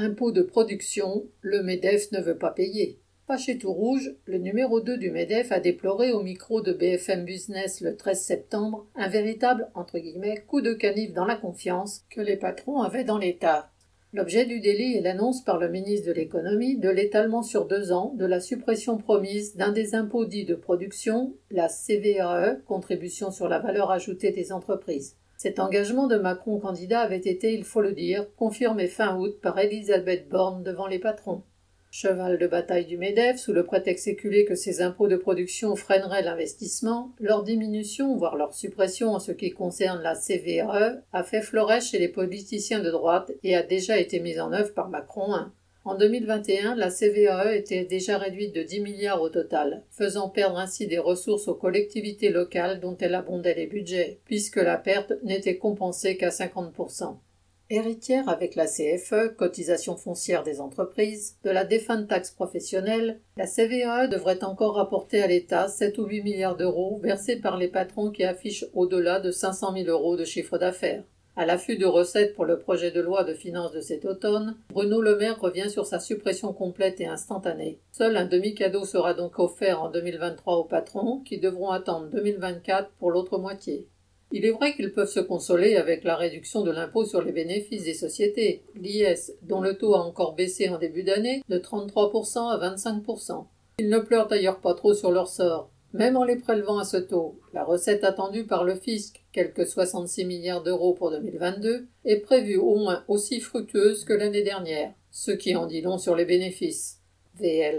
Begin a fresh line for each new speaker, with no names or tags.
Impôt de production, le MEDEF ne veut pas payer. Pas chez Tout Rouge, le numéro 2 du MEDEF a déploré au micro de BFM Business le 13 septembre un véritable coup de canif dans la confiance que les patrons avaient dans l'État. L'objet du délit est l'annonce par le ministre de l'économie de l'étalement sur deux ans de la suppression promise d'un des impôts dits de production, la CVAE, contribution sur la valeur ajoutée des entreprises. Cet engagement de Macron candidat avait été, il faut le dire, confirmé fin août par Elisabeth Borne devant les patrons. Cheval de bataille du MEDEF, sous le prétexte éculé que ces impôts de production freineraient l'investissement, leur diminution, voire leur suppression en ce qui concerne la CVAE, a fait florèche chez les politiciens de droite et a déjà été mise en œuvre par Macron 1. En 2021, la CVAE était déjà réduite de 10 milliards au total, faisant perdre ainsi des ressources aux collectivités locales dont elle abondait les budgets, puisque la perte n'était compensée qu'à 50%. Héritière avec la CFE, cotisation foncière des entreprises, de la défunte taxe professionnelle, la CVAE devrait encore rapporter à l'État 7 ou 8 milliards d'euros versés par les patrons qui affichent au-delà de 500 000 euros de chiffre d'affaires. À l'affût de recettes pour le projet de loi de finances de cet automne, Bruno Le Maire revient sur sa suppression complète et instantanée. Seul un demi-cadeau sera donc offert en 2023 aux patrons qui devront attendre 2024 pour l'autre moitié. Il est vrai qu'ils peuvent se consoler avec la réduction de l'impôt sur les bénéfices des sociétés, l'IS, dont le taux a encore baissé en début d'année de 33% à 25%. Ils ne pleurent d'ailleurs pas trop sur leur sort. Même en les prélevant à ce taux, la recette attendue par le fisc, quelques 66 milliards d'euros pour 2022, est prévue au moins aussi fructueuse que l'année dernière, ce qui en dit long sur les bénéfices. VL.